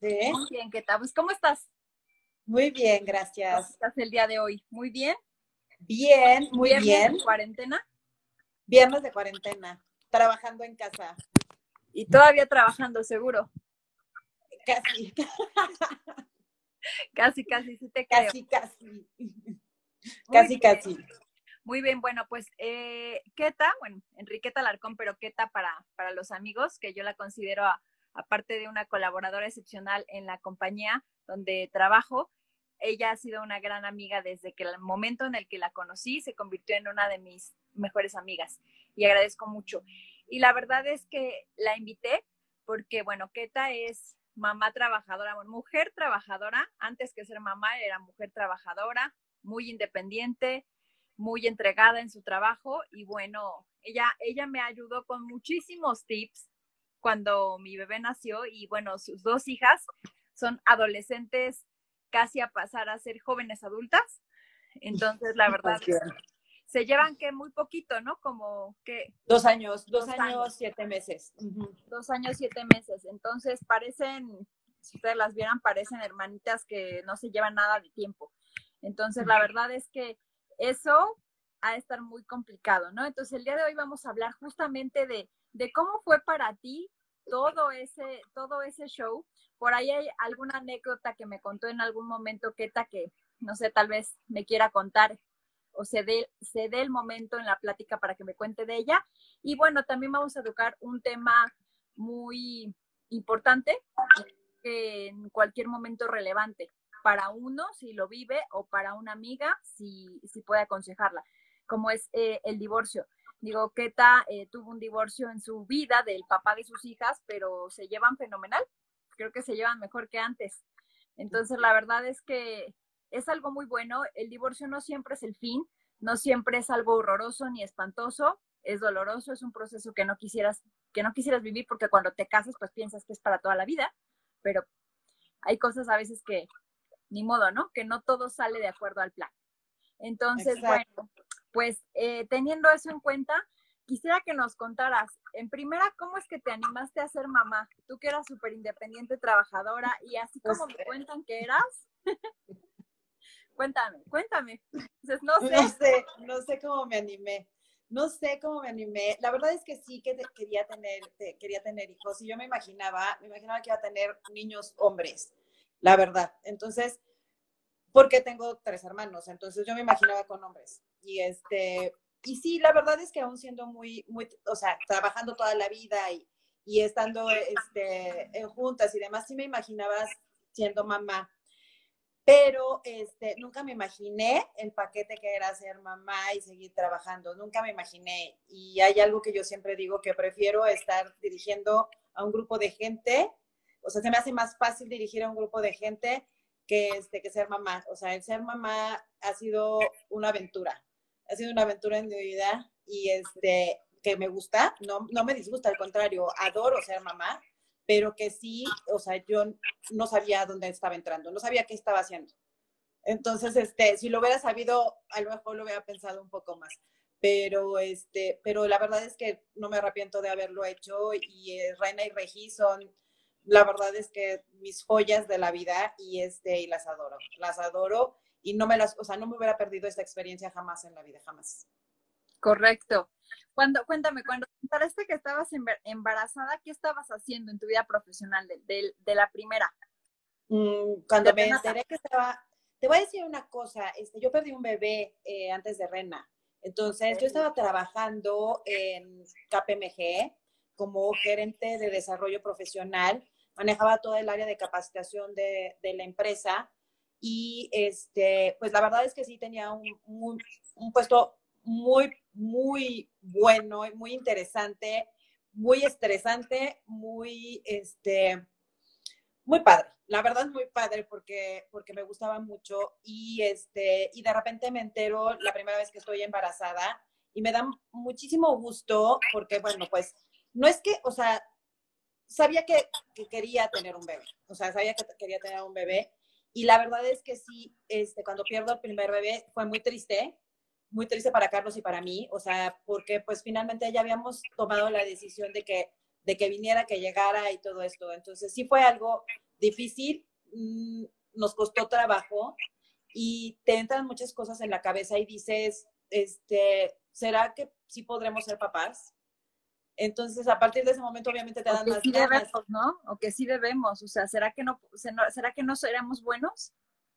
Muy bien, ¿qué tal? Pues, ¿cómo estás? Muy bien, gracias. ¿Cómo estás el día de hoy? ¿Muy bien? Bien, muy ¿Viernes bien. de cuarentena? Viernes de cuarentena, trabajando en casa. Y todavía trabajando, seguro. Casi, Casi, casi, sí te creo. casi, casi. Muy Casi, bien. casi. Muy bien, bueno, pues eh, Keta, bueno, Enriqueta Larcón, pero Keta para, para los amigos, que yo la considero, aparte de una colaboradora excepcional en la compañía donde trabajo, ella ha sido una gran amiga desde que el momento en el que la conocí se convirtió en una de mis mejores amigas y agradezco mucho. Y la verdad es que la invité porque, bueno, Keta es mamá trabajadora, mujer trabajadora, antes que ser mamá era mujer trabajadora, muy independiente, muy entregada en su trabajo y bueno, ella, ella me ayudó con muchísimos tips cuando mi bebé nació y bueno, sus dos hijas son adolescentes casi a pasar a ser jóvenes adultas. Entonces, la verdad, se llevan que muy poquito, ¿no? Como que Dos años, dos, Dos años, años. siete meses. Dos años, siete meses. Entonces, parecen, si ustedes las vieran, parecen hermanitas que no se llevan nada de tiempo. Entonces, la verdad es que eso ha de estar muy complicado, ¿no? Entonces, el día de hoy vamos a hablar justamente de, de cómo fue para ti todo ese, todo ese show. Por ahí hay alguna anécdota que me contó en algún momento Keta que, no sé, tal vez me quiera contar o se dé, se dé el momento en la plática para que me cuente de ella. Y bueno, también vamos a tocar un tema muy importante en cualquier momento relevante para uno si lo vive o para una amiga si, si puede aconsejarla, como es eh, el divorcio. Digo, Keta eh, tuvo un divorcio en su vida del papá de sus hijas, pero se llevan fenomenal. Creo que se llevan mejor que antes. Entonces, la verdad es que es algo muy bueno. El divorcio no siempre es el fin, no siempre es algo horroroso ni espantoso. Es doloroso, es un proceso que no quisieras, que no quisieras vivir porque cuando te casas, pues piensas que es para toda la vida, pero hay cosas a veces que ni modo, ¿no? Que no todo sale de acuerdo al plan. Entonces, Exacto. bueno, pues eh, teniendo eso en cuenta, quisiera que nos contaras, en primera, ¿cómo es que te animaste a ser mamá? Tú que eras súper independiente, trabajadora, y así Pues, como me cuentan que eras, cuéntame, cuéntame. Entonces, no sé, No sé, no sé cómo me animé. No sé cómo me animé. La verdad es que sí que te- quería tener, te- quería tener hijos. Y yo me imaginaba, me imaginaba que iba a tener niños hombres, la verdad. Entonces, porque tengo tres hermanos, entonces yo me imaginaba con hombres. Y este, y sí, la verdad es que aún siendo muy, muy, o sea, trabajando toda la vida y, y estando este, en juntas y demás, sí me imaginaba siendo mamá pero este, nunca me imaginé el paquete que era ser mamá y seguir trabajando, nunca me imaginé. Y hay algo que yo siempre digo, que prefiero estar dirigiendo a un grupo de gente, o sea, se me hace más fácil dirigir a un grupo de gente que, este, que ser mamá. O sea, el ser mamá ha sido una aventura, ha sido una aventura en mi vida y este, que me gusta, no, no me disgusta, al contrario, adoro ser mamá, pero que sí, o sea, yo no sabía dónde estaba entrando, no sabía qué estaba haciendo. Entonces, este, si lo hubiera sabido, a lo mejor lo hubiera pensado un poco más. Pero, este, pero la verdad es que no me arrepiento de haberlo hecho y eh, Reina y Regi son, la verdad es que mis joyas de la vida y, este, y las adoro, las adoro y no me las, o sea, no me hubiera perdido esta experiencia jamás en la vida, jamás. correcto. Cuando, cuéntame, cuando te enteraste que estabas embar- embarazada, ¿qué estabas haciendo en tu vida profesional de, de- de la primera? Mm, cuando me enteré que estaba, te voy a decir una cosa, este, yo perdí un bebé eh, antes de Rena, entonces yo estaba trabajando en KPMG como gerente de desarrollo profesional, manejaba todo el área de capacitación de, la empresa y este, pues la verdad es que sí tenía un, un- un puesto muy, muy bueno, y muy interesante, muy estresante, muy, este, muy padre, la verdad muy padre porque, porque me gustaba mucho y, este, y de repente me entero la primera vez que estoy embarazada y me da muchísimo gusto porque, bueno, pues no es que, o sea, sabía que, que quería tener un bebé, o sea, sabía que quería tener un bebé y la verdad es que sí, este, cuando pierdo el primer bebé fue muy triste muy triste para Carlos y para mí, o sea, porque pues finalmente ya habíamos tomado la decisión de que, de que viniera, que llegara y todo esto. Entonces sí fue algo difícil, mm, nos costó trabajo y te entran muchas cosas en la cabeza y dices, este, ¿será que sí podremos ser papás? Entonces, a partir de ese momento, obviamente te dan más sí debemos, ¿no? O que sí debemos. O sea, ¿será que no, será que no seremos buenos?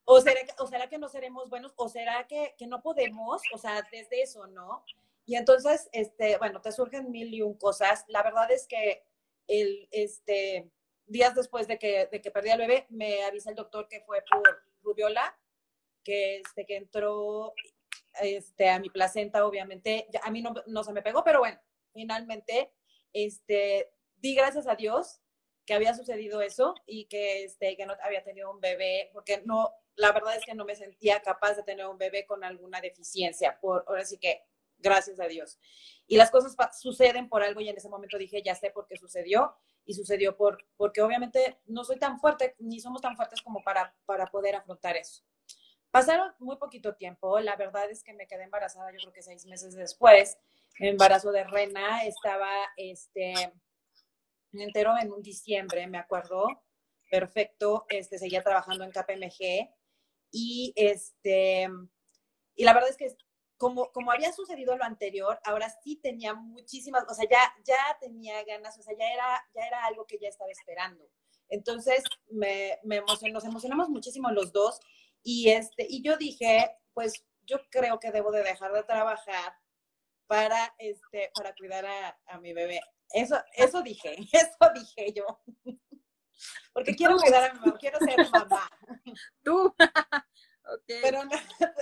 O será, o será que no seremos buenos, o será que, que, no podemos, o sea, desde eso, ¿no? Y entonces, este, bueno, te surgen mil y un cosas. La verdad es que el, este, días después de que, de que perdí al bebé, me avisa el doctor que fue por rubiola, que, este, que entró este, a mi placenta, obviamente. a mí no, no se me pegó, pero bueno, finalmente, este, di gracias a Dios que había sucedido eso y que, este, que no había tenido un bebé, porque no, la verdad es que no me sentía capaz de tener un bebé con alguna deficiencia, por, ahora sí que gracias a Dios. Y las cosas suceden por algo y en ese momento dije, ya sé por qué sucedió y sucedió por, porque obviamente no soy tan fuerte, ni somos tan fuertes como para, para poder afrontar eso. Pasaron muy poquito tiempo, la verdad es que me quedé embarazada yo creo que seis meses después, embarazo de Rena, estaba, este, entero en un diciembre, me acuerdo, perfecto, este, seguía trabajando en KPMG y este, y la verdad es que como, como había sucedido lo anterior, ahora sí tenía muchísimas, o sea, ya, ya tenía ganas, o sea, ya era, ya era algo que ya estaba esperando. Entonces, me, me nos emocionamos muchísimo los dos y, este, y yo dije, pues yo creo que debo de dejar de trabajar para, este, para cuidar a, a mi bebé. Eso, eso dije, eso dije yo. Porque quiero cuidar a mi mamá, quiero ser mamá. Tú. okay. Pero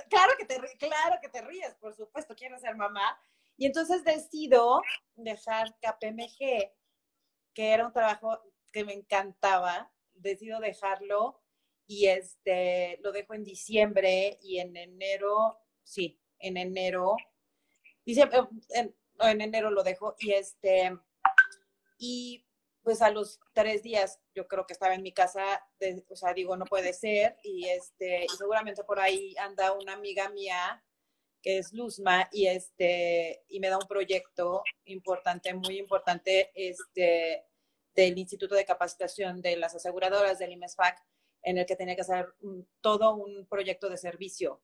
claro, que te, claro que te ríes, por supuesto, quiero ser mamá. Y entonces decido dejar KPMG, que era un trabajo que me encantaba, decido dejarlo y este, lo dejo en diciembre y en enero, sí, en enero, diciembre, en, en enero lo dejo y este, y pues a los tres días yo creo que estaba en mi casa, o sea, digo, no puede ser y este, y seguramente por ahí anda una amiga mía que es Luzma y este, y me da un proyecto importante, muy importante, este, del Instituto de Capacitación de las Aseguradoras del IMESFAC en el que tenía que hacer todo un proyecto de servicio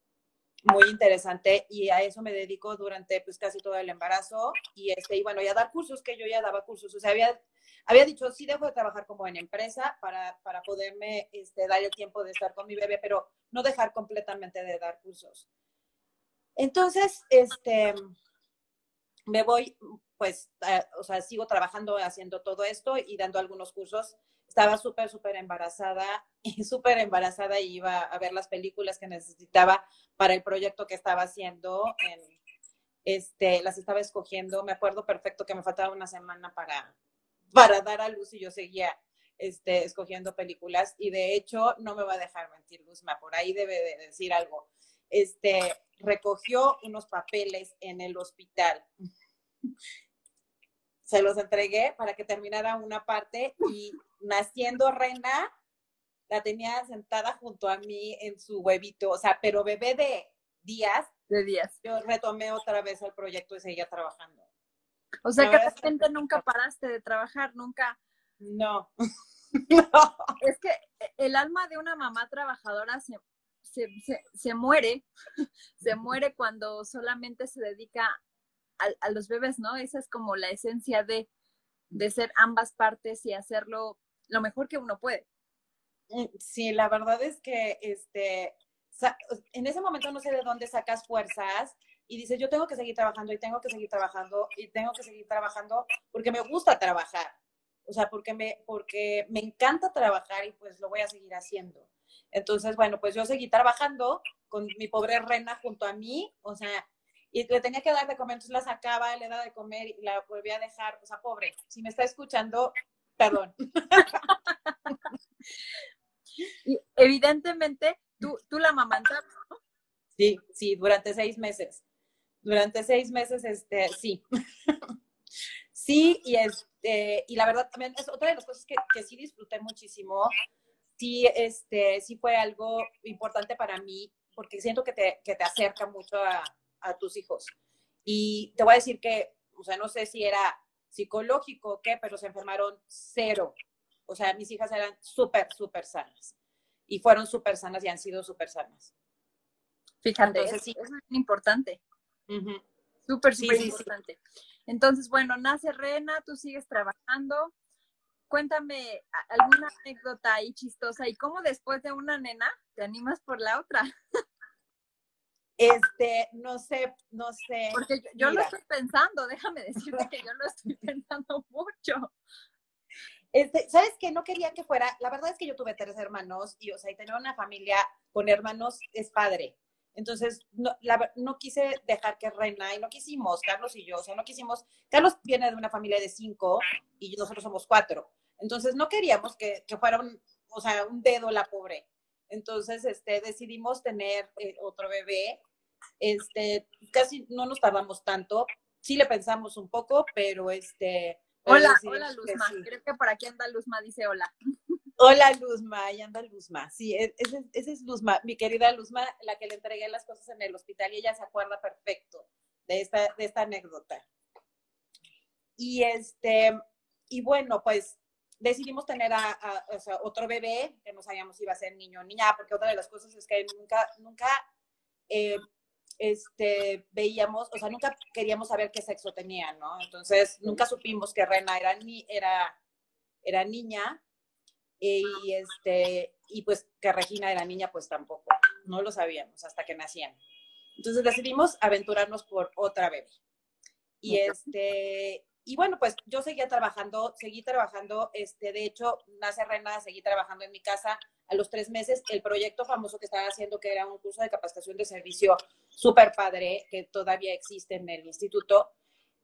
muy interesante y a eso me dedico durante pues casi todo el embarazo y este y bueno ya dar cursos que yo ya daba cursos o sea había había dicho sí dejo de trabajar como en empresa para, para poderme este, dar el tiempo de estar con mi bebé pero no dejar completamente de dar cursos entonces este me voy pues o sea sigo trabajando haciendo todo esto y dando algunos cursos estaba súper, súper embarazada y súper embarazada y iba a ver las películas que necesitaba para el proyecto que estaba haciendo. En, este, las estaba escogiendo. Me acuerdo perfecto que me faltaba una semana para, para dar a luz y yo seguía este, escogiendo películas. Y de hecho, no me va a dejar mentir Luzma, por ahí debe de decir algo. Este, recogió unos papeles en el hospital se los entregué para que terminara una parte y naciendo Rena, la tenía sentada junto a mí en su huevito, o sea, pero bebé de días. De días. Yo retomé otra vez el proyecto y seguía trabajando. O sea, que de repente nunca paraste de trabajar, nunca. No. no. Es que el alma de una mamá trabajadora se, se, se muere, se muere cuando solamente se dedica a, los bebés, ¿no? Esa es como la esencia de, de ser ambas partes y hacerlo lo mejor que uno puede. Mm, sí, la verdad es que este, en ese momento no sé de dónde sacas fuerzas y dices, yo tengo que seguir trabajando y tengo que seguir trabajando y tengo que seguir trabajando porque me gusta trabajar. O sea, porque me, porque me encanta trabajar y pues lo voy a seguir haciendo. Entonces, bueno, pues yo seguí trabajando con mi pobre Rena junto a mí, o sea, y le tenía que dar de comer, entonces la sacaba, le daba de comer y la volvía a dejar, o sea, pobre, si me está escuchando, perdón. y evidentemente, tú, tú la mamantabas, ¿no? Sí, sí, durante seis meses. Durante seis meses, este, sí. sí, y este, y la verdad también es otra de las cosas que, que sí disfruté muchísimo. Sí, este, sí fue algo importante para mí, porque siento que te, que te acerca mucho a, a tus hijos. Y te voy a decir que, o sea, no sé si era psicológico o qué, pero se enfermaron cero. O sea, mis hijas eran súper, súper sanas. Y fueron súper sanas y han sido súper sanas. Fíjate, Entonces, sí. es muy importante. Súper, súper importante. Entonces, bueno, nace Rena, tú sigues trabajando. Cuéntame alguna anécdota ahí chistosa y cómo después de una nena te animas por la otra. Este, no sé, no sé. Porque yo, lo estoy pensando, déjame decirte que yo lo estoy pensando mucho. Este, ¿sabes qué? No quería que fuera, la verdad es que yo tuve tres hermanos y, o sea, y tener una familia con hermanos es padre. Entonces, no, no quise dejar que reina y no quisimos, Carlos y yo, o sea, no quisimos, Carlos viene de una familia de cinco y nosotros somos cuatro. Entonces, no queríamos que, que fuera un, o sea, un dedo la pobre. Entonces, este, decidimos tener eh, otro bebé. Este, casi no nos tardamos tanto. Sí le pensamos un poco, pero este. Hola, hola Luzma. Creo que por aquí anda Luzma, dice hola. Hola Luzma, ahí anda Luzma. Sí, e, esa es Luzma, mi querida Luzma, la que le entregué las cosas en el hospital y ella se acuerda perfecto de esta, de esta anécdota. Y este, y bueno, pues decidimos tener a, otro bebé, que no sabíamos si iba a ser niño o niña, porque otra de las cosas es que nunca, nunca eh, este, veíamos, o sea, nunca queríamos saber qué sexo tenía, ¿no? Entonces, nunca supimos que Rena era, ni, era, era niña y, este, y pues que Regina era niña, pues tampoco, no lo sabíamos hasta que nacían. Entonces decidimos aventurarnos por otra bebé. Y este, y bueno, pues yo seguía trabajando, seguí trabajando, este, de hecho, nace Rena, seguí trabajando en mi casa. A los tres meses, el proyecto famoso que estaba haciendo, que era un curso de capacitación de servicio súper padre, que todavía existe en el instituto,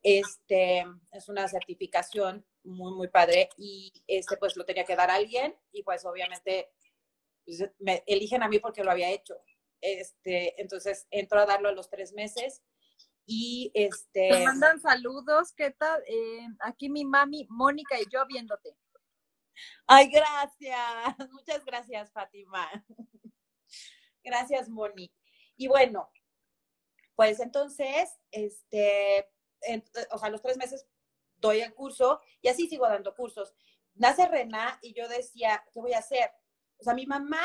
este, es una certificación muy, muy padre, y este, pues lo tenía que dar a alguien, y pues obviamente pues, me eligen a mí porque lo había hecho. Este, entonces entro a darlo a los tres meses y este. Te mandan saludos, ¿qué tal? Eh, aquí mi mami, Mónica y yo viéndote. Ay, gracias. Muchas gracias, Fátima. Gracias, Moni. Y bueno, pues entonces, este, o sea, los tres meses doy el curso y así sigo dando cursos. Nace Rena y yo decía, ¿qué voy a hacer? O sea, mi mamá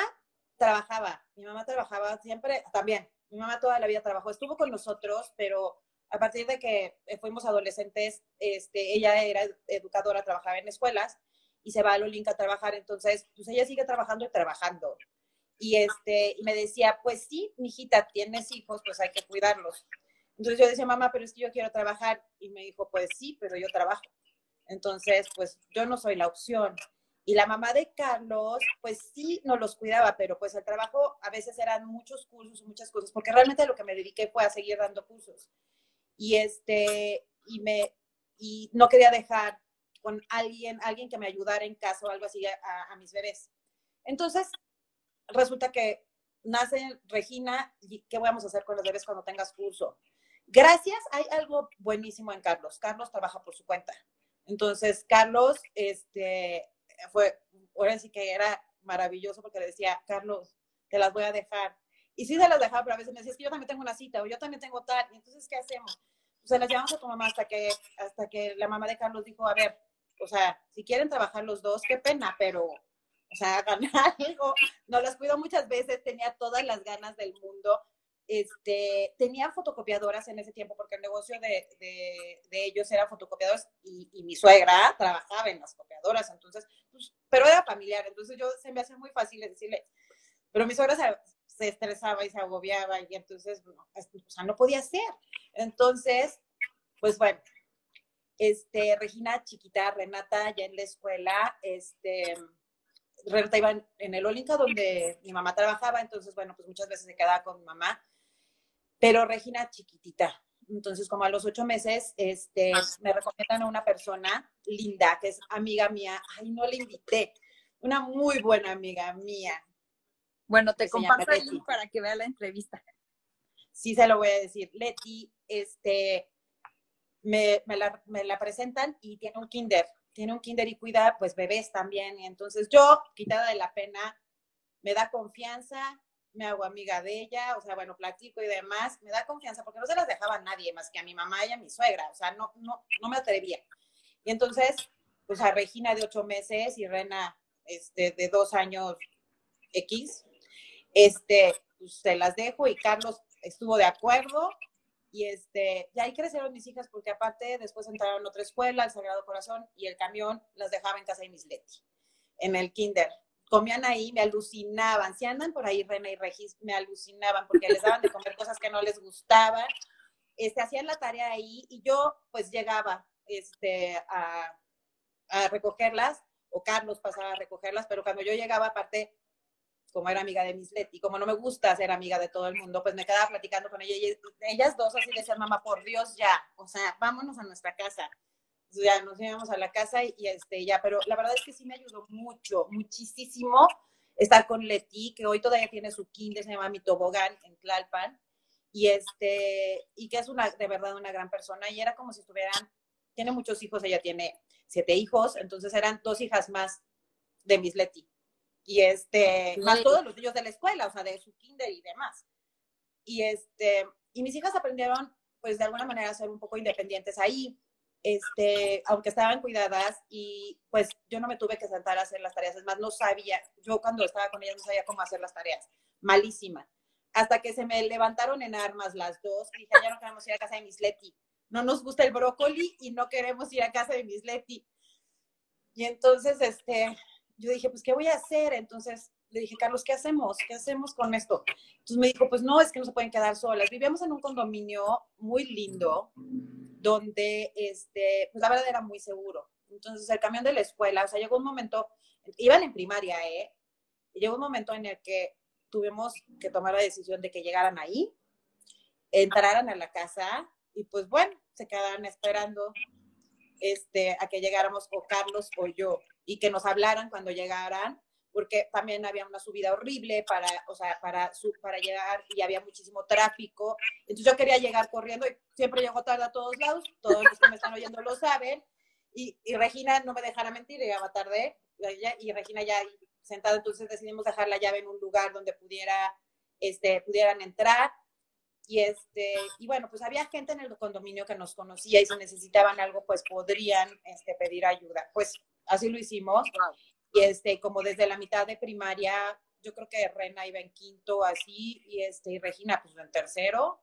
trabajaba, mi mamá trabajaba siempre también, mi mamá toda la vida trabajó, estuvo con nosotros, pero a partir de que fuimos adolescentes, este, ella era educadora, trabajaba en escuelas y se va a Lolinka a trabajar, entonces, pues ella sigue trabajando y trabajando. Y, este, y me decía, pues sí, mijita, tienes hijos, pues hay que cuidarlos. Entonces yo decía, mamá, pero es que yo quiero trabajar. Y me dijo, pues sí, pero yo trabajo. Entonces, pues yo no soy la opción. Y la mamá de Carlos, pues sí, no los cuidaba, pero pues el trabajo a veces eran muchos cursos, muchas cosas, porque realmente lo que me dediqué fue a seguir dando cursos. Y este, y me, y no quería dejar con alguien, alguien que me ayudara en casa o algo así a, mis bebés. Entonces, resulta que nace Regina, y ¿qué vamos a hacer con los bebés cuando tengas curso? Gracias, hay algo buenísimo en Carlos. Carlos trabaja por su cuenta. Entonces, Carlos, este, fue, ahora sí que era maravilloso porque le decía, Carlos, te las voy a dejar. Y sí se las dejaba, pero a veces me decía, que yo también tengo una cita o yo también tengo tal. Y entonces, ¿qué hacemos? O sea, las llevamos a tu mamá hasta que, hasta que la mamá de Carlos dijo, a ver, o sea, si quieren trabajar los dos, qué pena, pero, o sea, hagan algo. No las cuido muchas veces, tenía todas las ganas del mundo. Este, tenían fotocopiadoras en ese tiempo porque el negocio de, de, ellos era fotocopiadoras y, y, mi suegra trabajaba en las copiadoras, entonces, pues, pero era familiar, entonces yo se me hace muy fácil decirle, pero mi suegra se, estresaba y se agobiaba y entonces, o sea, no podía ser. Entonces, pues bueno, este, Regina chiquita, Renata ya en la escuela, este, Renata iba en, el Olinka donde mi mamá trabajaba, entonces, bueno, pues muchas veces se quedaba con mi mamá, pero Regina chiquitita. Entonces, como a los ocho meses, este, me recomiendan a una persona linda, que es amiga mía. Ay, no le invité. Una muy buena amiga mía. Bueno, te comparto el link para que vea la entrevista. Sí, se lo voy a decir. Leti, este, me, la, presentan y tiene un kinder. Tiene un kinder y cuida, pues, bebés también. Entonces yo, quitada de la pena, me da confianza, me hago amiga de ella, o sea, bueno, platico y demás, me da confianza porque no se las dejaba a nadie más que a mi mamá y a mi suegra, o sea, no, no, no me atrevía. Y entonces, pues a Regina de ocho meses y Rena este, de dos años X, este, pues se las dejo y Carlos estuvo de acuerdo y este, y ahí crecieron mis hijas porque aparte después entraron a otra escuela, el Sagrado Corazón, y el camión las dejaba en casa de Miss Leti, en el kinder comían ahí, me alucinaban. Si andan por ahí René y Regis, me alucinaban porque les daban de comer cosas que no les gustaban. Este, hacían la tarea ahí y yo pues llegaba este, a, a recogerlas o Carlos pasaba a recogerlas, pero cuando yo llegaba, aparte, como era amiga de Miss Leti, como no me gusta ser amiga de todo el mundo, pues me quedaba platicando con ella y ellas dos así decían, mamá, por Dios, ya, o sea, vámonos a nuestra casa. Ya nos íbamos a la casa y, este, ya, pero la verdad es que sí me ayudó mucho, muchísimo estar con Leti, que hoy todavía tiene su kinder, se llama Mi Tobogán en Tlalpan, y este, y que es una, de verdad una gran persona, y era como si estuvieran, tiene muchos hijos, ella tiene siete hijos, entonces eran dos hijas más de Miss Leti, y este, más todos los niños de la escuela, o sea, de su kinder y demás. Y este, y mis hijas aprendieron, pues de alguna manera a ser un poco independientes ahí, este, aunque estaban cuidadas y pues yo no me tuve que sentar a hacer las tareas, es más, no sabía, yo cuando estaba con ellas no sabía cómo hacer las tareas, malísima. Hasta que se me levantaron en armas las dos y dije, ya no queremos ir a casa de Miss Leti, no nos gusta el brócoli y no queremos ir a casa de Miss Leti. Y entonces, este, yo dije, pues, ¿qué voy a hacer? Entonces le dije, Carlos, ¿qué hacemos? ¿Qué hacemos con esto? Entonces me dijo, pues no, es que no se pueden quedar solas. Vivíamos en un condominio muy lindo, donde, este, pues la verdad era muy seguro. Entonces el camión de la escuela, o sea, llegó un momento, iban en primaria, ¿eh? Y llegó un momento en el que tuvimos que tomar la decisión de que llegaran ahí, entraran a la casa y pues bueno, se quedaran esperando este, a que llegáramos o Carlos o yo y que nos hablaran cuando llegaran porque también había una subida horrible para, o sea, para, su, para llegar y había muchísimo tráfico. Entonces yo quería llegar corriendo y siempre llego tarde a todos lados, todos los que me están oyendo lo saben. Y, y Regina no me dejara mentir, llegaba tarde y Regina ya sentada, entonces decidimos dejar la llave en un lugar donde pudiera, este, pudieran entrar. Y, este, y bueno, pues había gente en el condominio que nos conocía y si necesitaban algo, pues podrían este, pedir ayuda. Pues así lo hicimos. Y este, como desde la mitad de primaria, yo creo que Rena iba en quinto así, y este, y Regina, pues en tercero,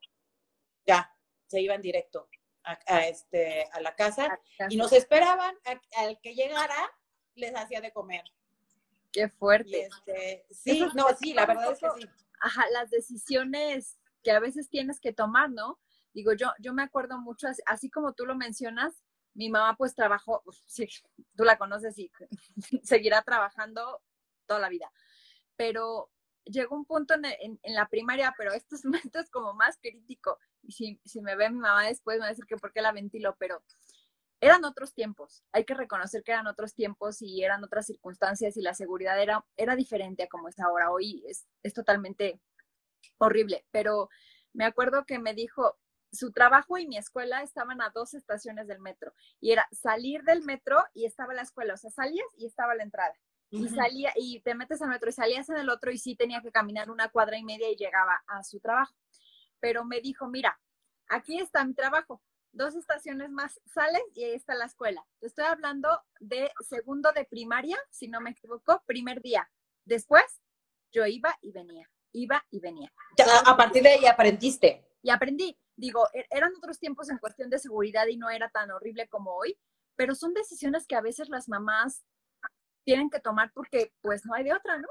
ya, se iban directo a, este, a la casa, y nos esperaban al que llegara, les hacía de comer. Qué fuerte. Este, sí, no, sí, la verdad es que sí. Ajá, las decisiones que a veces tienes que tomar, ¿no? Digo, yo, yo me acuerdo mucho, así como tú lo mencionas, mi mamá pues trabajó, sí, tú la conoces y seguirá trabajando toda la vida, pero llegó un punto en, la primaria, pero esto es, como más crítico, y si, si me ve mi mamá después me va a decir que por qué la ventilo, pero eran otros tiempos, hay que reconocer que eran otros tiempos y eran otras circunstancias y la seguridad era, era diferente a como es ahora, hoy es, es totalmente horrible, pero me acuerdo que me dijo, su trabajo y mi escuela estaban a dos estaciones del metro y era salir del metro y estaba la escuela, o sea, salías y estaba la entrada. Y salía, y te metes al metro y salías en el otro y sí tenía que caminar una cuadra y media y llegaba a su trabajo. Pero me dijo, mira, aquí está mi trabajo, dos estaciones más sales y ahí está la escuela. Te estoy hablando de segundo de primaria, si no me equivoco, primer día. Después, yo iba y venía, iba y venía. a partir de ahí aprendiste. Y aprendí digo, e-, eran otros tiempos en cuestión de seguridad y no era tan horrible como hoy, pero son decisiones que a veces las mamás tienen que tomar porque pues no hay de otra, ¿no?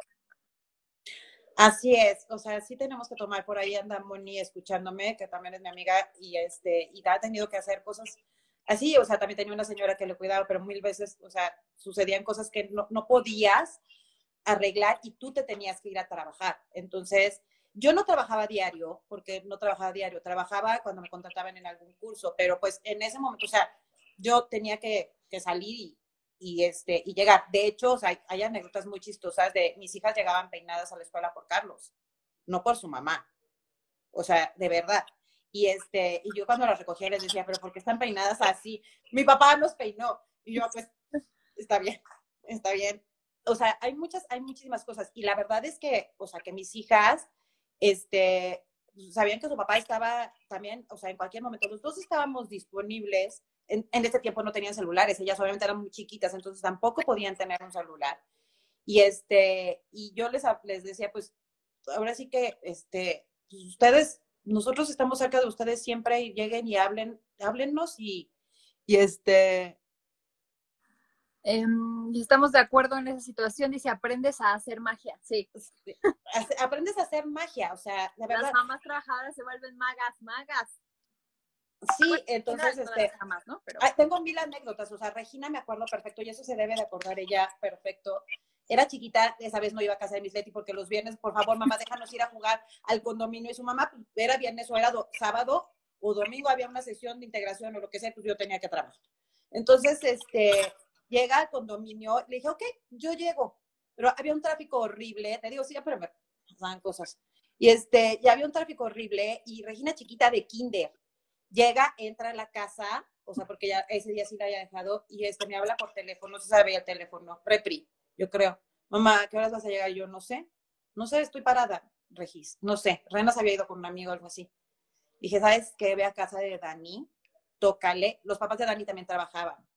Así es, o sea, sí tenemos que tomar, por ahí anda Moni escuchándome, que también es mi amiga y este, y ha tenido que hacer cosas así, o sea, también tenía una señora que le cuidaba, pero mil veces, o sea, sucedían cosas que no, no podías arreglar y tú te tenías que ir a trabajar. Entonces, yo no trabajaba diario, porque no trabajaba diario, trabajaba cuando me contrataban en algún curso, pero pues en ese momento, o sea, yo tenía que, salir y, este, y llegar. De hecho, o sea, hay, anécdotas muy chistosas de mis hijas llegaban peinadas a la escuela por Carlos, no por su mamá. O sea, de verdad. Y este, y yo cuando las recogía les decía, pero ¿por qué están peinadas así? Mi papá los peinó. Y yo, pues, está bien, está bien. O sea, hay muchas, hay muchísimas cosas. Y la verdad es que, o sea, que mis hijas, este, sabían que su papá estaba también, o sea, en cualquier momento, los dos estábamos disponibles. En, en ese tiempo no tenían celulares, ellas obviamente eran muy chiquitas, entonces tampoco podían tener un celular. Y este, y yo les, les decía, pues, ahora sí que, este, pues, ustedes, nosotros estamos cerca de ustedes siempre y lleguen y hablen, háblennos y, y este, Em, estamos de acuerdo en esa situación, dice, aprendes a hacer magia, sí. Aprendes a hacer magia, o sea, de verdad. Las mamás trabajadoras se vuelven magas, magas. Sí, entonces, este, ¿no? tengo mil anécdotas, o sea, Regina me acuerdo perfecto, y eso se debe de acordar ella perfecto. Era chiquita, esa vez no iba a casa de Miss Leti porque los viernes, por favor, mamá, déjanos ir a jugar al condominio. Y su mamá, pues, era viernes o era sábado o domingo, había una sesión de integración o lo que sea, pues yo tenía que trabajar. Entonces, este, llega al condominio, le dije, ok, yo llego, pero había un tráfico horrible, te digo, sí, pero me pasaban cosas. Y este, ya había un tráfico horrible y Regina chiquita de kinder llega, entra a la casa, o sea, porque ya ese día sí la había dejado, y este me habla por teléfono, no se sabía el teléfono, repri, yo creo. Mamá, ¿qué horas vas a llegar? Yo no sé, no sé, estoy parada, Regis, no sé. Rena se había ido con un amigo o algo así. Dije, ¿sabes qué? Ve a casa de Dani, tócale. Los papás de Dani también trabajaban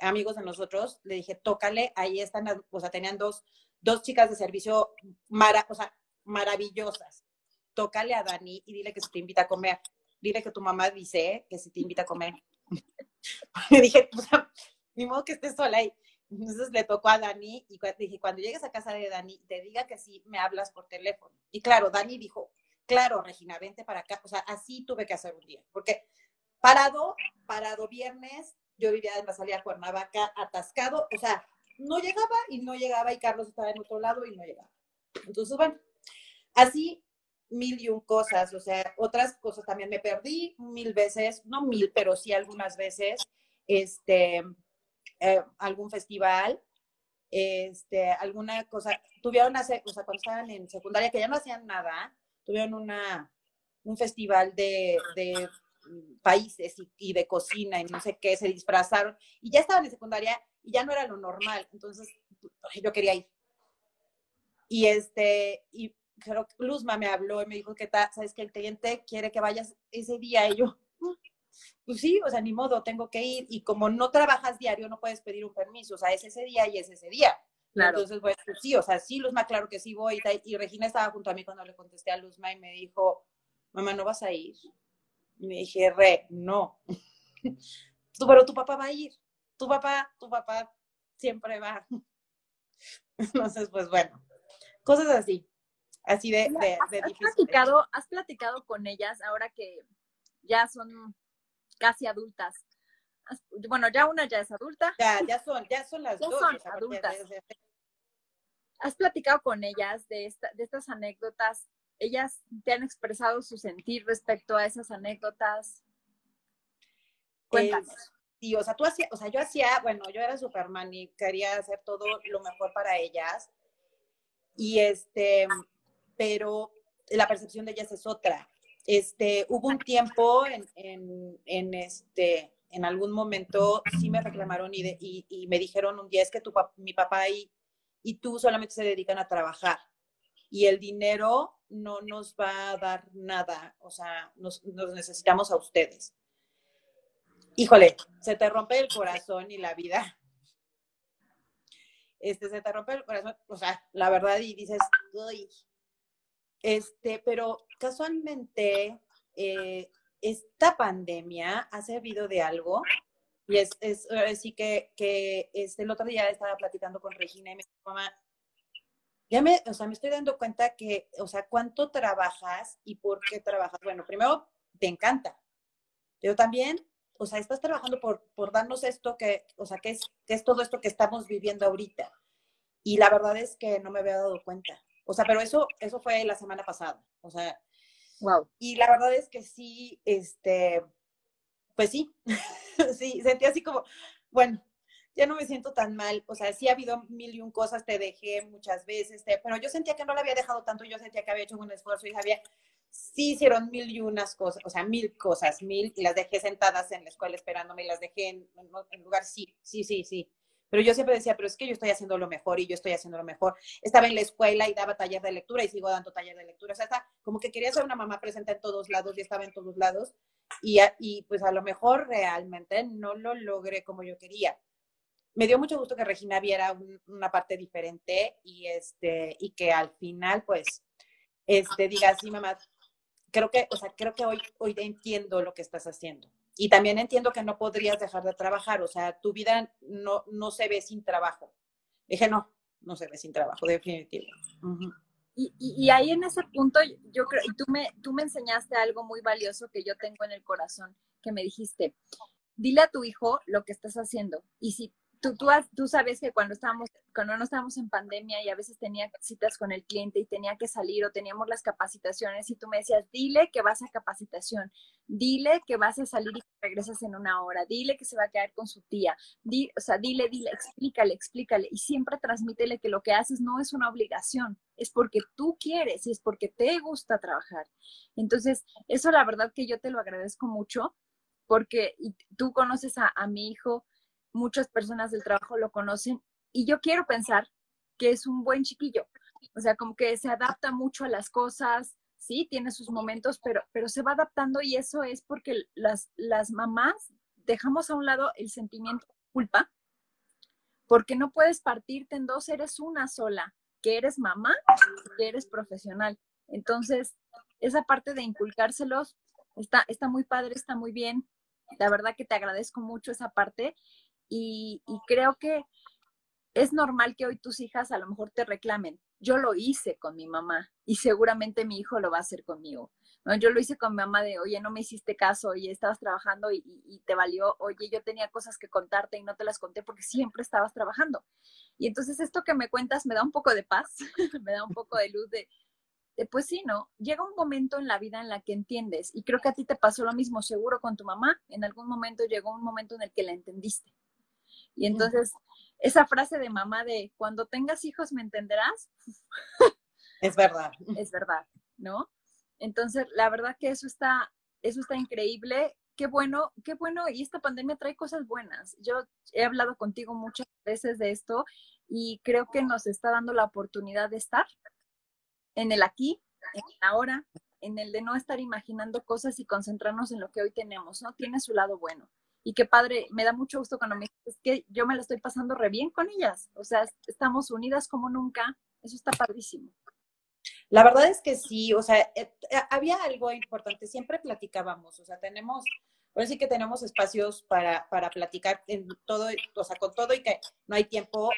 amigos de nosotros, le dije, tócale, ahí están, o sea, tenían dos, dos chicas de servicio mara, o sea, maravillosas. Tócale a Dani y dile que se te invita a comer. Dile que tu mamá dice que se te invita a comer. le dije, o sea, ni modo que estés sola ahí. Entonces le tocó a Dani y dije, cuando llegues a casa de Dani, te diga que sí, me hablas por teléfono. Y claro, Dani dijo, claro, Regina, vente para acá. O sea, así tuve que hacer un día. Porque parado, parado viernes, yo vivía en la salida Cuernavaca atascado, o sea, no llegaba y no llegaba y Carlos estaba en otro lado y no llegaba. Entonces, bueno, así mil y un cosas, o sea, otras cosas también me perdí mil veces, no mil, pero sí algunas veces, este, eh, algún festival, este, alguna cosa, tuvieron, hace, o sea, cuando estaban en secundaria, que ya no hacían nada, tuvieron una, un festival de países y, de cocina y no sé qué, se disfrazaron y ya estaban en secundaria y ya no era lo normal, entonces yo quería ir. Y este, y creo que Luzma me habló y me dijo que sabes que el cliente quiere que vayas ese día y yo, ah, pues sí, o sea, ni modo, tengo que ir y como no trabajas diario no puedes pedir un permiso, o sea, es ese día y es ese día. Entonces, pues, sí, o sea, sí, Luzma, claro que sí voy. Y, y Regina estaba junto a mí cuando le contesté a Luzma y me dijo, mamá, ¿no vas a ir? Y me dije, re, no. pero tu papá va a ir. Tu papá, tu papá siempre va. Entonces, pues bueno, cosas así. Así de, de, ¿Has, platicado, ¿Has platicado con ellas ahora que ya son casi adultas? Bueno, ya una ya es adulta. Ya, ya son, ya son las dos. Son adultas. ¿Has platicado con ellas de, esta, de estas anécdotas ellas te han expresado su sentir respecto a esas anécdotas. Cuéntanos. sí, o sea, tú hacías, o sea, yo hacía, bueno, yo era Superman y quería hacer todo lo mejor para ellas. Y este, pero la percepción de ellas es otra. Este, hubo un tiempo en, en, este, en algún momento sí me reclamaron y, y, me dijeron un día es que tu, mi papá y, y tú solamente se dedican a trabajar y el dinero no nos va a dar nada, o sea, nos, necesitamos a ustedes. Híjole, se te rompe el corazón y la vida. Este, se te rompe el corazón, o sea, la verdad, y dices, Uy. este, pero casualmente, eh, esta pandemia ha servido de algo, y es, es sí que, que este, el otro día estaba platicando con Regina y me dijo, mamá, ya me, o sea, me estoy dando cuenta que, o sea, cuánto trabajas y por qué trabajas. Bueno, primero, te encanta, pero también, o sea, estás trabajando por, por darnos esto que, o sea, que es, que es todo esto que estamos viviendo ahorita. Y la verdad es que no me había dado cuenta. O sea, pero eso, eso fue la semana pasada. O sea, wow. Y la verdad es que sí, este, pues sí, sí, sentí así como, bueno, ya no me siento tan mal. O sea, sí ha habido mil y un cosas, te dejé muchas veces, pero yo sentía que no la había dejado tanto, yo sentía que había hecho un esfuerzo y había, sí hicieron mil y unas cosas, o sea, mil cosas, mil, y las dejé sentadas en la escuela esperándome y las dejé en, en lugar, sí, sí, sí, sí. pero yo siempre decía, pero es que yo estoy haciendo lo mejor y yo estoy haciendo lo mejor. Estaba en la escuela y daba taller de lectura y sigo dando taller de lectura. O sea, está, como que quería ser una mamá presente en todos lados y estaba en todos lados. Y, y pues a lo mejor realmente no lo logré como yo quería. Me dio mucho gusto que Regina viera una parte diferente y, este, y que al final, pues, este, diga, sí, mamá, creo que, o sea, creo que hoy, hoy entiendo lo que estás haciendo. Y también entiendo que no podrías dejar de trabajar, o sea, tu vida no, no se ve sin trabajo. Dije, no, no se ve sin trabajo, definitivo. y, y, y, ahí en ese punto, yo creo, y tú me, tú me enseñaste algo muy valioso que yo tengo en el corazón, que me dijiste, dile a tu hijo lo que estás haciendo. Y si tú, sabes que cuando estábamos, cuando no estábamos en pandemia y a veces tenía citas con el cliente y tenía que salir o teníamos las capacitaciones y tú me decías, dile que vas a capacitación, dile que vas a salir y regresas en una hora, dile que se va a quedar con su tía, o sea, dile, dile, explícale, explícale y siempre transmítele que lo que haces no es una obligación, es porque tú quieres y es porque te gusta trabajar. Entonces, eso la verdad que yo te lo agradezco mucho porque tú conoces a, a mi hijo, muchas personas del trabajo lo conocen y yo quiero pensar que es un buen chiquillo. O sea, como que se adapta mucho a las cosas, sí, tiene sus momentos, pero, pero se va adaptando y eso es porque las, las mamás dejamos a un lado el sentimiento de culpa, porque no puedes partirte en dos, eres una sola, que eres mamá que eres profesional. Entonces, esa parte de inculcárselos está, está muy padre, está muy bien. La verdad que te agradezco mucho esa parte y, creo que es normal que hoy tus hijas a lo mejor te reclamen. Yo lo hice con mi mamá y seguramente mi hijo lo va a hacer conmigo. ¿no? Yo lo hice con mi mamá de, oye, no me hiciste caso, y estabas trabajando y, y, te valió, oye, yo tenía cosas que contarte y no te las conté porque siempre estabas trabajando. Y entonces esto que me cuentas me da un poco de paz, me da un poco de luz de, de, pues sí, ¿no? Llega un momento en la vida en la que entiendes y creo que a ti te pasó lo mismo, seguro con tu mamá, en algún momento llegó un momento en el que la entendiste y entonces, esa frase de mamá de cuando tengas hijos me entenderás. Es verdad. Es verdad, ¿no? Entonces, la verdad que eso está, eso está increíble. Qué bueno, qué bueno. Y esta pandemia trae cosas buenas. Yo he hablado contigo muchas veces de esto y creo que nos está dando la oportunidad de estar en el aquí, en el ahora, en el de no estar imaginando cosas y concentrarnos en lo que hoy tenemos, ¿no? Tiene su lado bueno y qué padre, me da mucho gusto cuando me dices que yo me lo estoy pasando re bien con ellas, o sea, estamos unidas como nunca, eso está padrísimo. La verdad es que sí, o sea, eh, eh, había algo importante, siempre platicábamos, o sea, tenemos, ahora sí que tenemos espacios para, para platicar en todo, o sea, con todo y que no hay tiempo.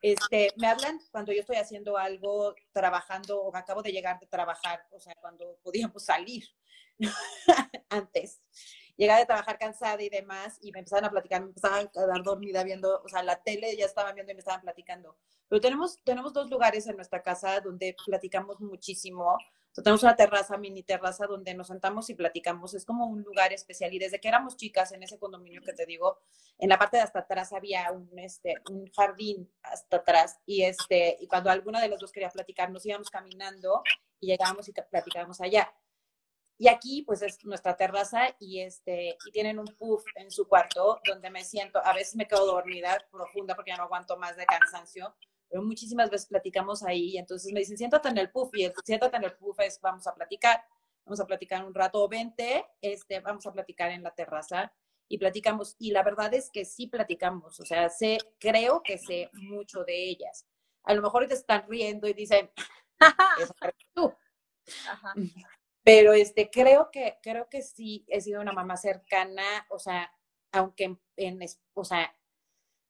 Este, me hablan cuando yo estoy haciendo algo, trabajando o acabo de llegar de trabajar, o sea, cuando podíamos salir antes llegaba de trabajar cansada y demás, y me empezaban a platicar, me empezaban a quedar dormida viendo, o sea, la tele ya estaban viendo y me estaban platicando. Pero tenemos, tenemos dos lugares en nuestra casa donde platicamos muchísimo. Tenemos una terraza, mini terraza, donde nos sentamos y platicamos. Es como un lugar especial. Y desde que éramos chicas en ese condominio que te digo, en la parte de hasta atrás había un, este, un jardín hasta atrás. Y, este, y cuando alguna de los dos quería platicar, nos íbamos caminando y llegábamos y platicábamos allá. Y aquí, pues, es nuestra terraza y, este, y tienen un puff en su cuarto donde me siento, a veces me quedo dormida profunda porque ya no aguanto más de cansancio, pero muchísimas veces platicamos ahí y entonces me dicen, siéntate en el puff y el siéntate en el puff es, vamos a platicar, vamos a platicar un rato, o vente, este, vamos a platicar en la terraza y platicamos. Y la verdad es que sí platicamos, o sea, sé, creo que sé mucho de ellas. A lo mejor te están riendo y dicen, tú. Ajá. Pero este, creo que, creo que sí he sido una mamá cercana, o sea, aunque en, o sea,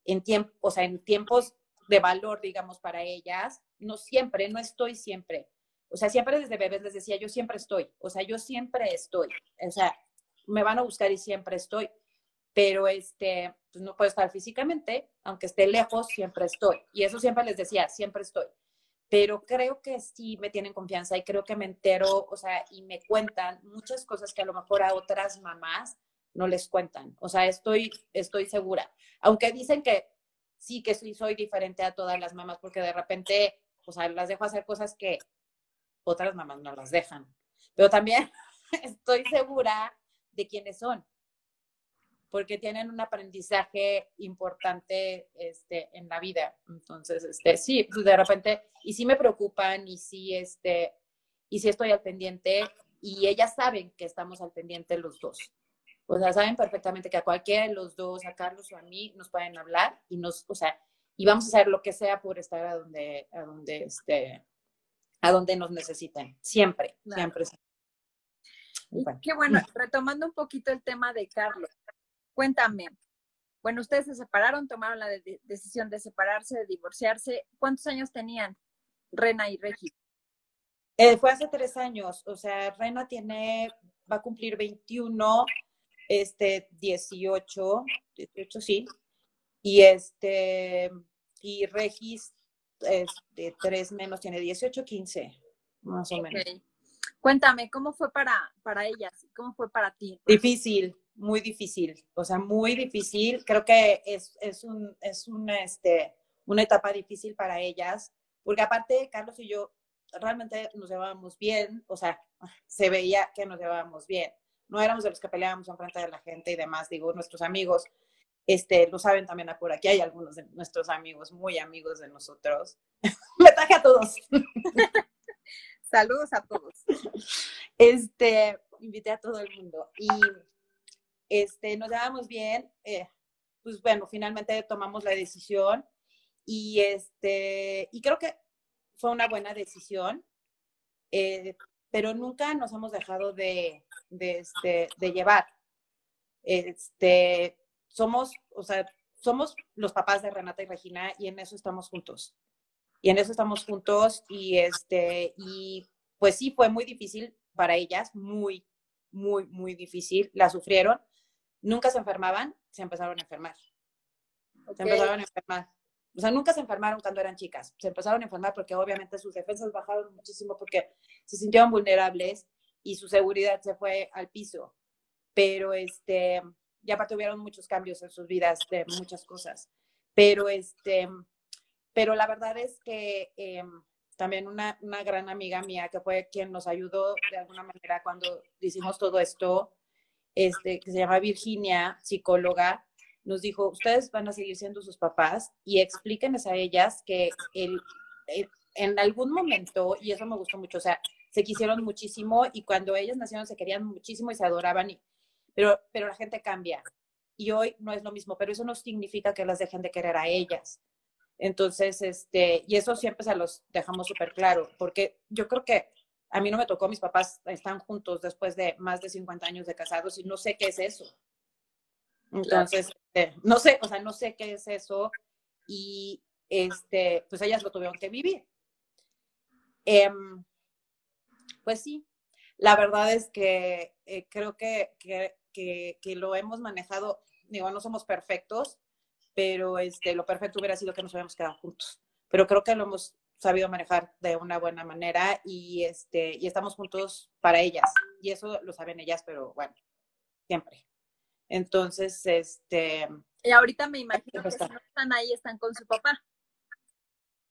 en tiempo, o sea, en tiempos de valor, digamos, para ellas, no siempre, no estoy siempre. O sea, siempre desde bebés les decía, yo siempre estoy. O sea, yo siempre estoy. O sea, me van a buscar y siempre estoy. Pero este, pues no puedo estar físicamente, aunque esté lejos, siempre estoy. Y eso siempre les decía, siempre estoy pero creo que sí me tienen confianza y creo que me entero, o sea, y me cuentan muchas cosas que a lo mejor a otras mamás no les cuentan. O sea, estoy, estoy segura. Aunque dicen que sí, que sí soy diferente a todas las mamás, porque de repente, o sea, las dejo hacer cosas que otras mamás no las dejan. Pero también estoy segura de quiénes son. Porque tienen un aprendizaje importante este, en la vida. Entonces, este, sí, pues de repente, y sí me preocupan y sí, este, y sí estoy al pendiente y ellas saben que estamos al pendiente los dos. O sea, saben perfectamente que a cualquiera de los dos, a Carlos o a mí, nos pueden hablar y nos, o sea, y vamos a hacer lo que sea por estar a donde, a donde, este, a donde nos necesiten. Siempre, siempre. Qué bueno, retomando un poquito el tema de Carlos, cuéntame. Bueno, ustedes se separaron, tomaron la decisión de separarse, de divorciarse. ¿Cuántos años tenían Rena y Regi? Eh, fue hace tres años, o sea, Rena tiene, va a cumplir 21, este, 18, 18 sí, y este, y Regis, este, tres menos, tiene 18, 15, más o menos. Cuéntame, ¿cómo fue para, para ellas? ¿Cómo fue para ti? Difícil, muy difícil, o sea, muy difícil. Creo que es, es, un, es una, este, una etapa difícil para ellas, porque aparte Carlos y yo realmente nos llevábamos bien, o sea, se veía que nos llevábamos bien. No éramos de los que peleábamos en frente de la gente y demás, digo, nuestros amigos, este, lo saben también por aquí, hay algunos de nuestros amigos, muy amigos de nosotros. Me traje a todos. Saludos a todos. Este, invité a todo el mundo y este, nos llevábamos bien, eh, pues bueno, finalmente tomamos la decisión y este, y creo que fue una buena decisión, eh, pero nunca nos hemos dejado de, de, este, de llevar. Este, somos, o sea, somos los papás de Renata y Regina y en eso estamos juntos. Y en eso estamos juntos y este, y pues sí, fue muy difícil para ellas, muy, muy, muy difícil. La sufrieron. Nunca se enfermaban, se empezaron a enfermar. Se empezaron a enfermar. O sea, nunca se enfermaron cuando eran chicas. Se empezaron a enfermar porque obviamente sus defensas bajaron muchísimo porque se sintieron vulnerables y su seguridad se fue al piso. Pero este, ya aparte tuvieron muchos cambios en sus vidas de muchas cosas. Pero este, pero la verdad es que em, también una, una, gran amiga mía que fue quien nos ayudó de alguna manera cuando hicimos todo esto, este, que se llama Virginia, psicóloga, nos dijo, ustedes van a seguir siendo sus papás y explíquenles a ellas que el, en algún momento, y eso me gustó mucho, o sea, se quisieron muchísimo y cuando ellas nacieron se querían muchísimo y se adoraban, y, pero, pero la gente cambia y hoy no es lo mismo, pero eso no significa que las dejen de querer a ellas. Entonces, este, y eso siempre se los dejamos súper claro, porque yo creo que a mí no me tocó, mis papás están juntos después de más de 50 años de casados y no sé qué es eso. Entonces, este, no sé, o sea, no sé qué es eso y este, pues ellas lo tuvieron que vivir. Em, pues sí, la verdad es que eh, creo que, que, que, lo hemos manejado, digo, no somos perfectos, pero este, lo perfecto hubiera sido que nos hubiéramos quedado juntos. Pero creo que lo hemos sabido manejar de una buena manera y, este, y estamos juntos para ellas. Y eso lo saben ellas, pero bueno, siempre. Entonces, este... Y ahorita me imagino que si no están ahí, están con su papá.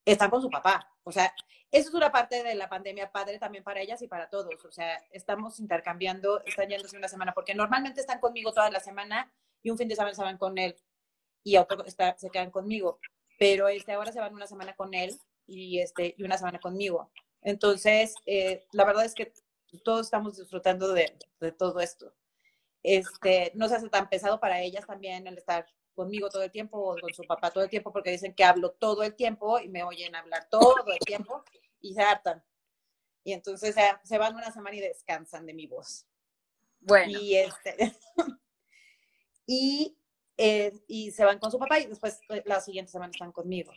Están con su papá. O sea, eso es una parte de la pandemia padre también para ellas y para todos. O sea, estamos intercambiando, están yéndose una semana, porque normalmente están conmigo toda la semana y un fin de semana se van con él y otro está, se quedan conmigo. Pero este, ahora se van una semana con él y, este, y una semana conmigo. Entonces, eh, la verdad es que todos estamos disfrutando de, de todo esto este, no se hace tan pesado para ellas también el estar conmigo todo el tiempo o con su papá todo el tiempo porque dicen que hablo todo el tiempo y me oyen hablar todo el tiempo y se hartan. Y entonces se van una semana y descansan de mi voz. Bueno. Y, este, y, eh, y se van con su papá y después eh, la siguiente semana están conmigo.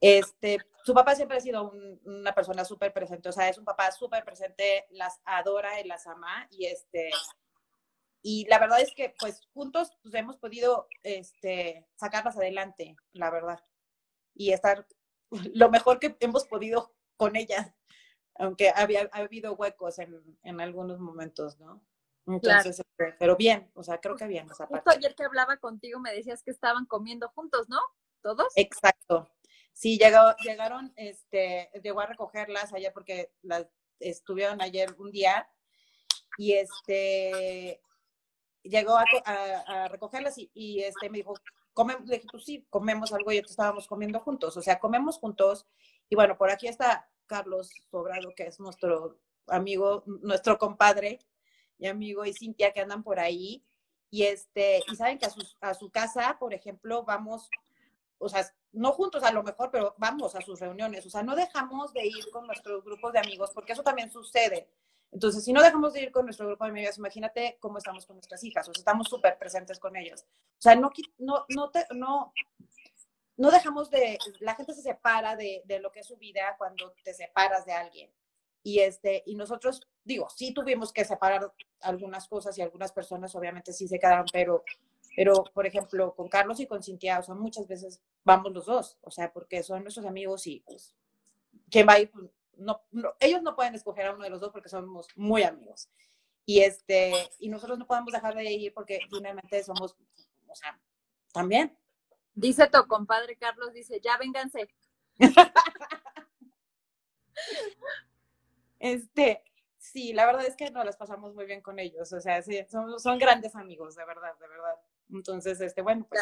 Este, su papá siempre ha sido una persona súper presente, o sea, es un papá súper presente, las adora y las ama y este, y la verdad es que pues juntos pues, hemos podido este, sacarlas adelante, la verdad, y estar lo mejor que hemos podido con ellas, aunque había ha habido huecos en, en, algunos momentos, ¿no? Entonces, este, pero bien, o sea, creo que bien esa parte. ayer que hablaba contigo me decías que estaban comiendo juntos, ¿no? ¿Todos? Exacto. Sí, llegaron, este, llegó a recogerlas ayer porque las estuvieron ayer un día y este llegó a, recogerlas y, este, me dijo, comemos, le dije, pues sí, comemos algo y estábamos comiendo juntos, o sea, comemos juntos. Y bueno, por aquí está Carlos Sobrado, que es nuestro amigo, nuestro compadre y amigo, y Cintia, que andan por ahí. Y, este, y saben que a su, a su casa, por ejemplo, vamos, o sea, no juntos a lo mejor, pero vamos a sus reuniones. O sea, no dejamos de ir con nuestros grupos de amigos, porque eso también sucede. Entonces, si no dejamos de ir con nuestro grupo de amigas, imagínate cómo estamos con nuestras hijas, o sea, estamos súper presentes con ellas. O sea, no, no, no, te, no, no dejamos de, la gente se separa de, de, lo que es su vida cuando te separas de alguien. Y, este, y nosotros, digo, sí tuvimos que separar algunas cosas y algunas personas obviamente sí se quedaron, pero, pero por ejemplo, con Carlos y con Cintia, o sea, muchas veces vamos los dos, o sea, porque son nuestros amigos y pues, ¿quién va a ir? Pues, no, ellos no pueden escoger a uno de los dos porque somos muy amigos. Y, este, y nosotros no podemos dejar de ir porque finalmente somos, o sea, también. Dice tu compadre Carlos, dice, ya vénganse. este, sí, la verdad es que nos las pasamos muy bien con ellos, o sea, sí, son, son grandes amigos, de verdad, de verdad. Entonces, este, bueno, pues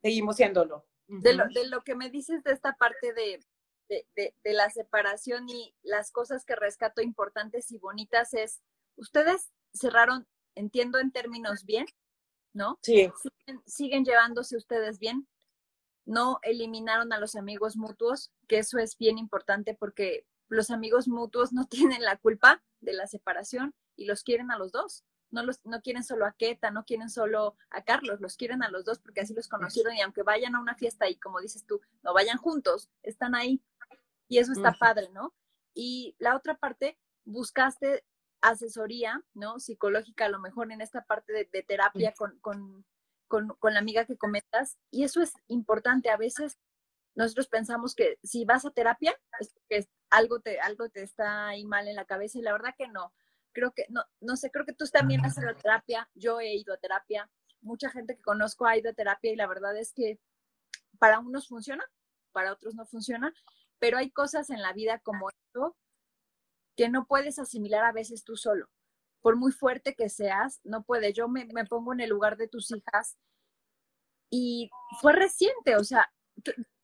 seguimos siéndolo. de, lo, de lo que me dices de esta parte de, de, la separación y las cosas que rescato importantes y bonitas es, ustedes cerraron, entiendo en términos bien, ¿no? Sí. Siguen, llevándose ustedes bien, no eliminaron a los amigos mutuos, que eso es bien importante porque los amigos mutuos no tienen la culpa de la separación y los quieren a los dos. No, los, no quieren solo a Keta, no quieren solo a Carlos, los quieren a los dos porque así los conocieron y aunque vayan a una fiesta y como dices tú, no vayan juntos, están ahí y eso está padre, ¿no? Y la otra parte, buscaste asesoría, ¿no? Psicológica, a lo mejor en esta parte de, terapia con, con, con, la amiga que comentas, y eso es importante. A veces nosotros pensamos que si vas a terapia, es porque algo te, algo te está ahí mal en la cabeza, y la verdad que no. Creo que, no, no sé, creo que tú también has ido a terapia, yo he ido a terapia, mucha gente que conozco ha ido a terapia y la verdad es que para unos funciona, para otros no funciona, pero hay cosas en la vida como esto que no puedes asimilar a veces tú solo. Por muy fuerte que seas, no puedes. Yo me, pongo en el lugar de tus hijas y fue reciente, o sea,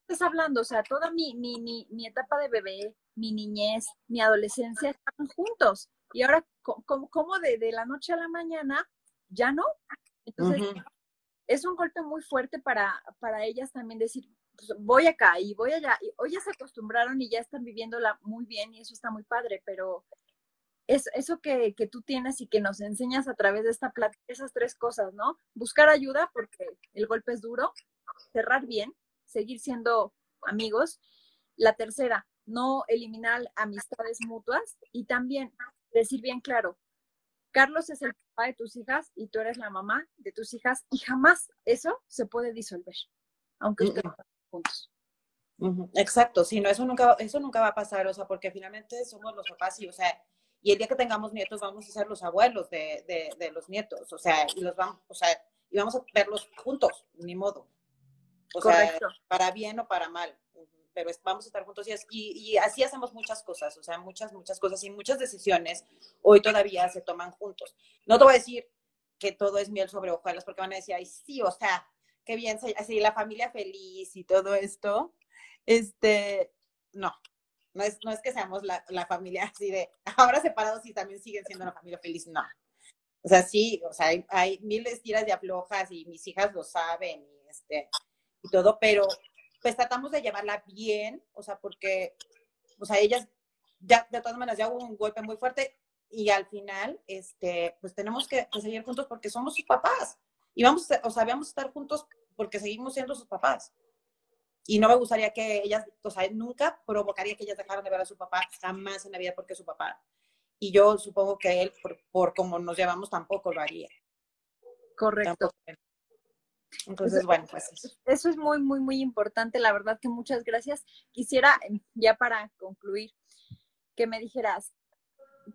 estás hablando? O sea, toda mi, mi, mi, etapa de bebé, mi niñez, mi adolescencia estaban juntos. Y ahora, como, de, de, la noche a la mañana, ya no. Entonces, es un golpe muy fuerte para, para ellas también decir, pues, voy acá y voy allá. Y hoy ya se acostumbraron y ya están viviéndola muy bien y eso está muy padre, pero es eso que, que tú tienes y que nos enseñas a través de esta plática, esas tres cosas, ¿no? Buscar ayuda porque el golpe es duro, cerrar bien, seguir siendo amigos. La tercera, no eliminar amistades mutuas y también decir bien claro, Carlos es el papá de tus hijas y tú eres la mamá de tus hijas y jamás eso se puede disolver, aunque usted juntos. Exacto, sí, no, eso nunca, eso nunca va a pasar, o sea, porque finalmente somos los papás y, o sea, y el día que tengamos nietos vamos a ser los abuelos de, de, los nietos, o sea, y los vamos, o sea, y vamos a verlos juntos, ni modo. O Correcto. sea, para bien o para mal, pero vamos a estar juntos y, y, y, así hacemos muchas cosas, o sea, muchas, muchas cosas y muchas decisiones hoy todavía se toman juntos. No te voy a decir que todo es miel sobre hojuelas porque van a decir, ay, sí, o sea, qué bien, así la familia feliz y todo esto, este, no, no es, no es que seamos la, la familia así de, ahora separados y también siguen siendo una familia feliz, no. O sea, sí, o sea, hay, hay miles tiras de aflojas y mis hijas lo saben y, este, y todo, pero pues tratamos de llevarla bien, o sea, porque, o sea, ellas, ya, de todas maneras, ya hubo un golpe muy fuerte y al final, este, pues tenemos que, que seguir juntos porque somos sus papás y vamos, o sea, vamos a estar juntos porque seguimos siendo sus papás. Y no me gustaría que ellas, o sea, nunca provocaría que ellas dejaran de ver a su papá, jamás en la vida porque es su papá. Y yo supongo que él, por, por como nos llevamos, tampoco lo haría. Correcto. Entonces, bueno, pues eso. eso es muy, muy, muy importante. La verdad que muchas gracias. Quisiera, ya para concluir, que me dijeras,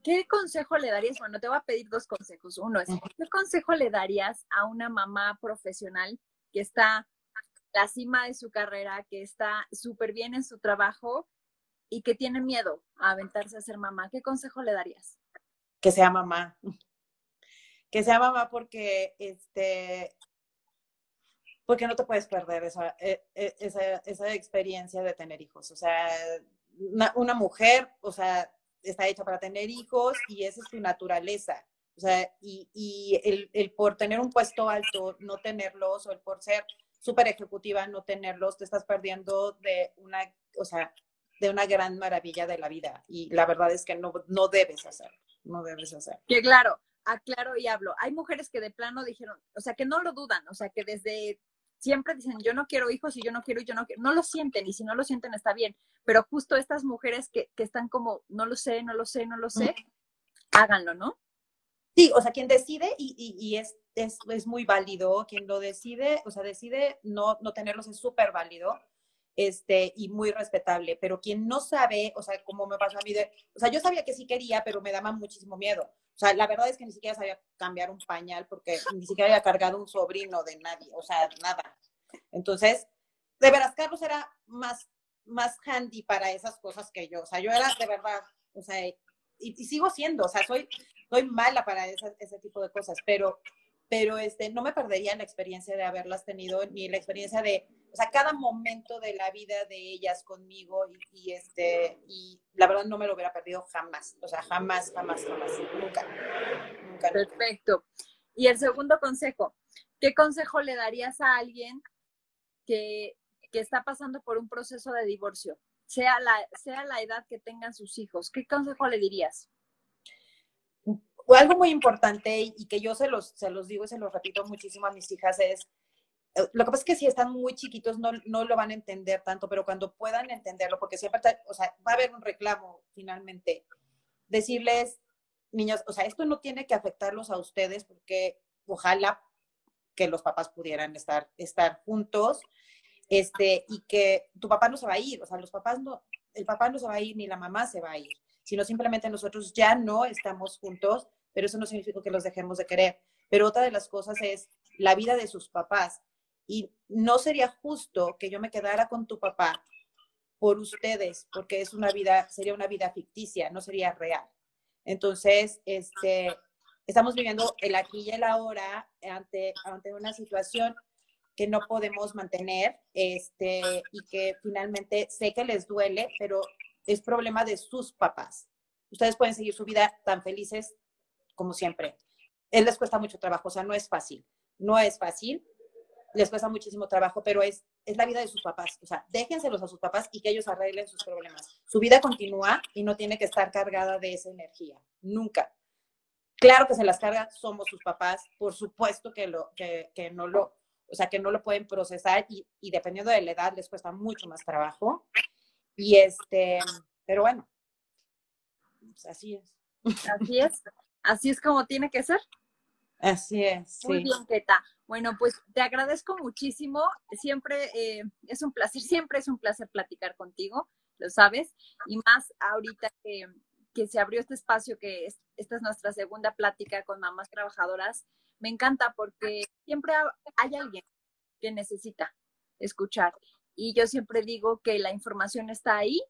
¿qué consejo le darías? Bueno, te voy a pedir dos consejos. Uno es, ¿qué consejo le darías a una mamá profesional que está en la cima de su carrera, que está súper bien en su trabajo y que tiene miedo a aventarse a ser mamá? ¿Qué consejo le darías? Que sea mamá. que sea mamá porque, este, porque no te puedes perder esa, e, e, esa, esa experiencia de tener hijos. O sea, una, mujer, o sea, está hecha para tener hijos y esa es su naturaleza. O sea, y, y el, el, por tener un puesto alto, no tenerlos, o el por ser súper ejecutiva, no tenerlos, te estás perdiendo de una, o sea, de una gran maravilla de la vida. Y la verdad es que no, no debes hacer, no debes hacer. Que claro, aclaro y hablo. Hay mujeres que de plano dijeron, o sea, que no lo dudan, o sea, que desde siempre dicen, yo no quiero hijos y yo no quiero y yo no quiero, no lo sienten y si no lo sienten está bien, pero justo estas mujeres que, que están como, no lo sé, no lo sé, no lo sé, háganlo, ¿no? Sí, o sea, quien decide y, y, y es, es, es, muy válido, quien lo decide, o sea, decide no, no tenerlos es súper válido este, y muy respetable, pero quien no sabe, o sea, como me pasó a mí, de, o sea, yo sabía que sí quería, pero me daba muchísimo miedo. O sea, la verdad es que ni siquiera sabía cambiar un pañal porque ni siquiera había cargado un sobrino de nadie, o sea, nada. Entonces, de veras, Carlos era más, más handy para esas cosas que yo. O sea, yo era de verdad, o sea, y, y sigo siendo, o sea, soy, soy mala para ese, ese tipo de cosas, pero, pero este, no me perdería la experiencia de haberlas tenido, ni la experiencia de, o sea, cada momento de la vida de ellas conmigo y, este, y la verdad no me lo hubiera perdido jamás, o sea, jamás, jamás, jamás, nunca, nunca. Perfecto. Y el segundo consejo, ¿qué consejo le darías a alguien que, que está pasando por un proceso de divorcio? Sea la, sea la edad que tengan sus hijos, ¿qué consejo le dirías? Algo muy importante y que yo se los, se los digo y se los repito muchísimo a mis hijas es, eh, lo que pasa es que si están muy chiquitos no, no lo van a entender tanto, pero cuando puedan entenderlo, porque siempre, o sea, va a haber un reclamo finalmente, decirles, niños, o sea, esto no tiene que afectarlos a ustedes porque ojalá que los papás pudieran estar, estar juntos, este, y que tu papá no se va a ir, o sea, los papás no, el papá no se va a ir ni la mamá se va a ir, sino simplemente nosotros ya no estamos juntos, pero eso no significa que los dejemos de querer. Pero otra de las cosas es la vida de sus papás. Y no sería justo que yo me quedara con tu papá por ustedes, porque es una vida, sería una vida ficticia, no sería real. Entonces, este, estamos viviendo el aquí y el ahora ante, ante una situación que no podemos mantener, este, y que finalmente sé que les duele, pero es problema de sus papás. Ustedes pueden seguir su vida tan felices como siempre. Él les cuesta mucho trabajo, o sea, no es fácil. No es fácil, les cuesta muchísimo trabajo, pero es, es la vida de sus papás. O sea, déjenselos a sus papás y que ellos arreglen sus problemas. Su vida continúa y no tiene que estar cargada de esa energía. Nunca. Claro que se las carga, somos sus papás, por supuesto que, lo, que, que no lo, o sea, que no lo pueden procesar y, y dependiendo de la edad les cuesta mucho más trabajo. Y este, pero bueno, pues así es. Así es, así es como tiene que ser. Así es. Muy sí. bien, Keta. Bueno, pues te agradezco muchísimo. Siempre eh, es un placer, siempre es un placer platicar contigo, lo sabes. Y más ahorita que, que se abrió este espacio, que es, esta es nuestra segunda plática con mamás trabajadoras. Me encanta porque siempre hay alguien que necesita escuchar. Y yo siempre digo que la información está ahí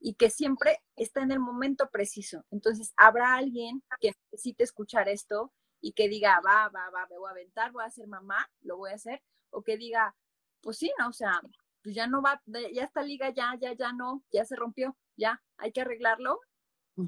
y que siempre está en el momento preciso. Entonces, habrá alguien que necesite escuchar esto y que diga, va, va, va, me voy a aventar, voy a ser mamá, lo voy a hacer, o que diga, pues sí, no, o sea, pues ya no va, ya esta liga ya, ya, ya no, ya se rompió, ya, hay que arreglarlo,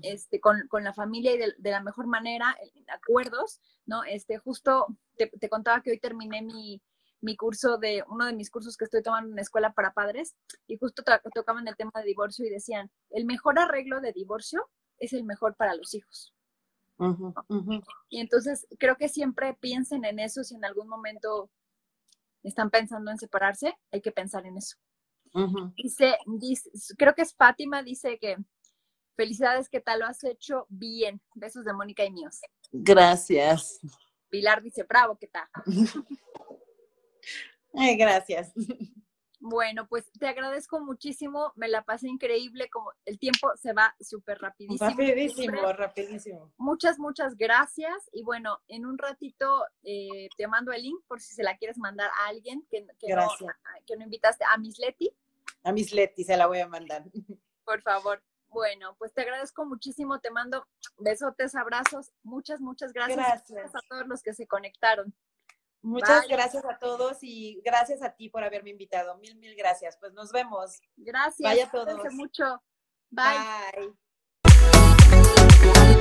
este, con, con la familia y de, de, la mejor manera, acuerdos, ¿no? Este, justo te, te contaba que hoy terminé mi, mi curso de, uno de mis cursos que estoy tomando en la escuela para padres, y justo to tocaban el tema de divorcio y decían, el mejor arreglo de divorcio es el mejor para los hijos. Uh -huh, uh -huh. Y entonces creo que siempre piensen en eso, si en algún momento están pensando en separarse, hay que pensar en eso. Uh -huh. dice, dice, creo que es Fátima, dice que felicidades, que tal lo has hecho bien. Besos de Mónica y míos. Gracias. Pilar dice, bravo, ¿qué tal? Ay, gracias. Bueno, pues te agradezco muchísimo, me la pasé increíble, como el tiempo se va súper rapidísimo. Rapidísimo, siempre. rapidísimo. Muchas, muchas gracias. Y bueno, en un ratito eh, te mando el link por si se la quieres mandar a alguien que, que, no, que no, invitaste, a Miss Leti. A Miss Leti se la voy a mandar. Por favor. Bueno, pues te agradezco muchísimo, te mando besotes, abrazos, muchas, muchas gracias, Gracias. a todos los que se conectaron. Muchas Bye. gracias a todos y gracias a ti por haberme invitado. Mil, mil gracias. Pues nos vemos. Gracias. Bye a cuídense todos. mucho. Bye. Bye.